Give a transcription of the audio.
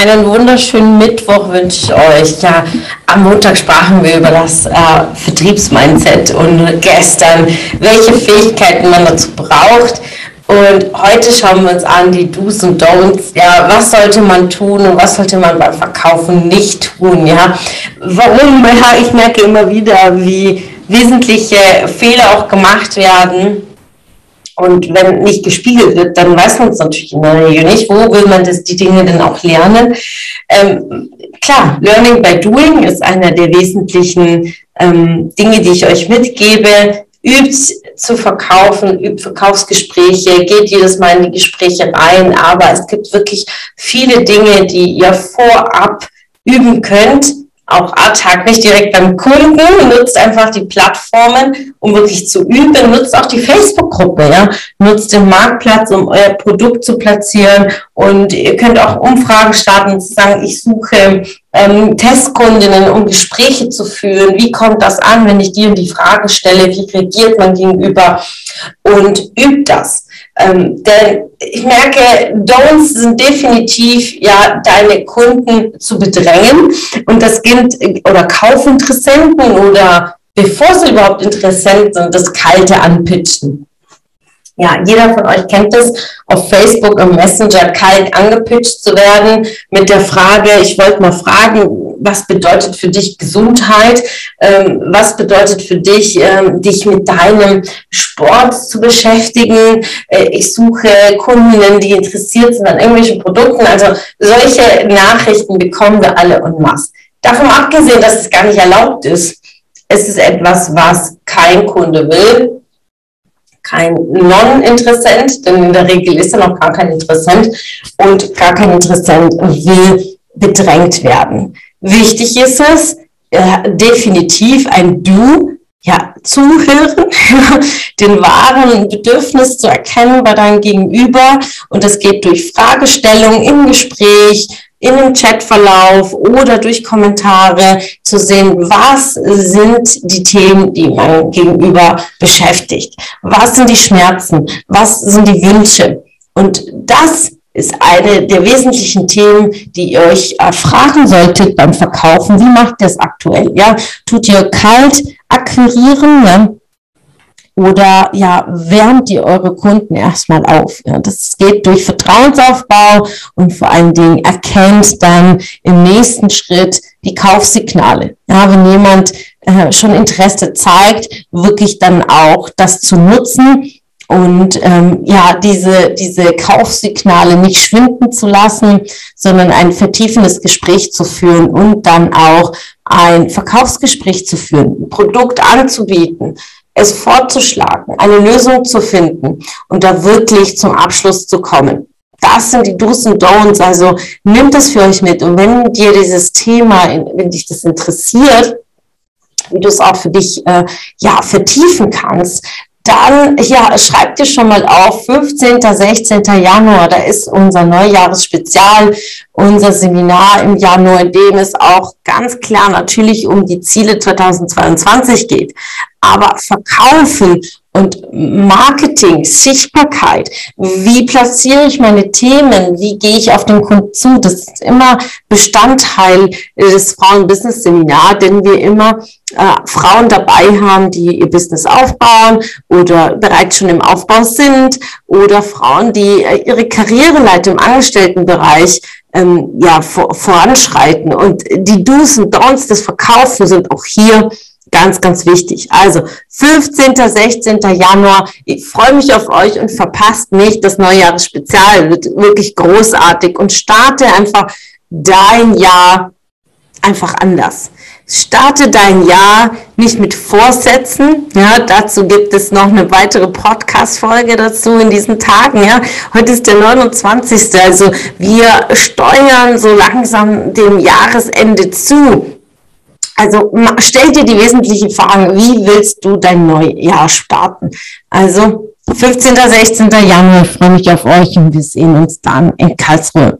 Einen wunderschönen Mittwoch wünsche ich euch. Ja, am Montag sprachen wir über das äh, Vertriebsmindset und gestern, welche Fähigkeiten man dazu braucht. Und heute schauen wir uns an die Do's und Don'ts. Ja, was sollte man tun und was sollte man beim Verkaufen nicht tun? Ja, warum? Ja, ich merke immer wieder, wie wesentliche Fehler auch gemacht werden und wenn nicht gespiegelt wird, dann weiß man es natürlich in der Regel nicht. Wo will man das, die Dinge denn auch lernen? Ähm, klar, Learning by Doing ist einer der wesentlichen ähm, Dinge, die ich euch mitgebe. Übt zu verkaufen, übt Verkaufsgespräche, geht jedes Mal in die Gespräche rein, aber es gibt wirklich viele Dinge, die ihr vorab üben könnt, auch ad nicht direkt beim Kunden, nutzt einfach die Plattformen, um wirklich zu üben, nutzt auch die Facebook-Gruppe, ja, nutzt den Marktplatz, um euer Produkt zu platzieren und ihr könnt auch Umfragen starten und sagen, ich suche ähm, Testkundinnen, um Gespräche zu führen. Wie kommt das an, wenn ich die die Frage stelle? Wie reagiert man gegenüber? Und übt das. Ähm, denn ich merke, Don'ts sind definitiv ja deine Kunden zu bedrängen und das gilt oder Kaufinteressenten oder bevor sie überhaupt Interessent sind, das kalte Anpitchen. Ja, jeder von euch kennt es, auf Facebook im Messenger kalt angepitcht zu werden mit der Frage, ich wollte mal fragen, was bedeutet für dich Gesundheit? Ähm, was bedeutet für dich, ähm, dich mit deinem Sport zu beschäftigen? Äh, ich suche Kundinnen, die interessiert sind an irgendwelchen Produkten. Also solche Nachrichten bekommen wir alle en masse. Davon abgesehen, dass es gar nicht erlaubt ist, es ist etwas, was kein Kunde will kein Non-Interessent, denn in der Regel ist er noch gar kein Interessent und gar kein Interessent will bedrängt werden. Wichtig ist es, äh, definitiv ein Du, ja, zuhören, den wahren Bedürfnis zu erkennen bei deinem Gegenüber und das geht durch Fragestellung im Gespräch, in dem Chatverlauf oder durch Kommentare zu sehen, was sind die Themen, die mein Gegenüber beschäftigt? Was sind die Schmerzen? Was sind die Wünsche? Und das ist eine der wesentlichen Themen, die ihr euch äh, fragen solltet beim Verkaufen. Wie macht ihr das aktuell? Ja, tut ihr kalt akquirieren? Ja? Oder ja, wärmt ihr eure Kunden erstmal auf. Ja, das geht durch Vertrauensaufbau und vor allen Dingen erkennt dann im nächsten Schritt die Kaufsignale. Ja, wenn jemand äh, schon Interesse zeigt, wirklich dann auch das zu nutzen und ähm, ja, diese, diese Kaufsignale nicht schwinden zu lassen, sondern ein vertiefendes Gespräch zu führen und dann auch ein Verkaufsgespräch zu führen, ein Produkt anzubieten, es fortzuschlagen, eine Lösung zu finden und da wirklich zum Abschluss zu kommen. Das sind die Do's und Don'ts. Also nimmt das für euch mit. Und wenn dir dieses Thema, wenn dich das interessiert, wie du es auch für dich äh, ja vertiefen kannst, dann ja, schreibt dir schon mal auf, 15. 16. Januar, da ist unser Neujahresspezial, unser Seminar im Januar, in dem es auch ganz klar natürlich um die Ziele 2022 geht. Aber verkaufen und Marketing, Sichtbarkeit, wie platziere ich meine Themen, wie gehe ich auf den Kunden zu, das ist immer Bestandteil des Frauen-Business-Seminar, denn wir immer äh, Frauen dabei haben, die ihr Business aufbauen oder bereits schon im Aufbau sind oder Frauen, die äh, ihre Karriereleiter im Angestelltenbereich ähm, ja, vor, voranschreiten. Und die Do's und Don'ts des Verkaufen sind auch hier Ganz, ganz wichtig. Also 15., 16. Januar. Ich freue mich auf euch und verpasst nicht das Neujahresspezial. Wird wirklich großartig und starte einfach dein Jahr einfach anders. Starte dein Jahr nicht mit Vorsätzen. Ja, dazu gibt es noch eine weitere Podcast-Folge dazu in diesen Tagen. Ja, heute ist der 29. Also wir steuern so langsam dem Jahresende zu. Also stell dir die wesentliche Frage, wie willst du dein Neujahr starten? Also 15. 16. Januar, ich freue mich auf euch und wir sehen uns dann in Karlsruhe.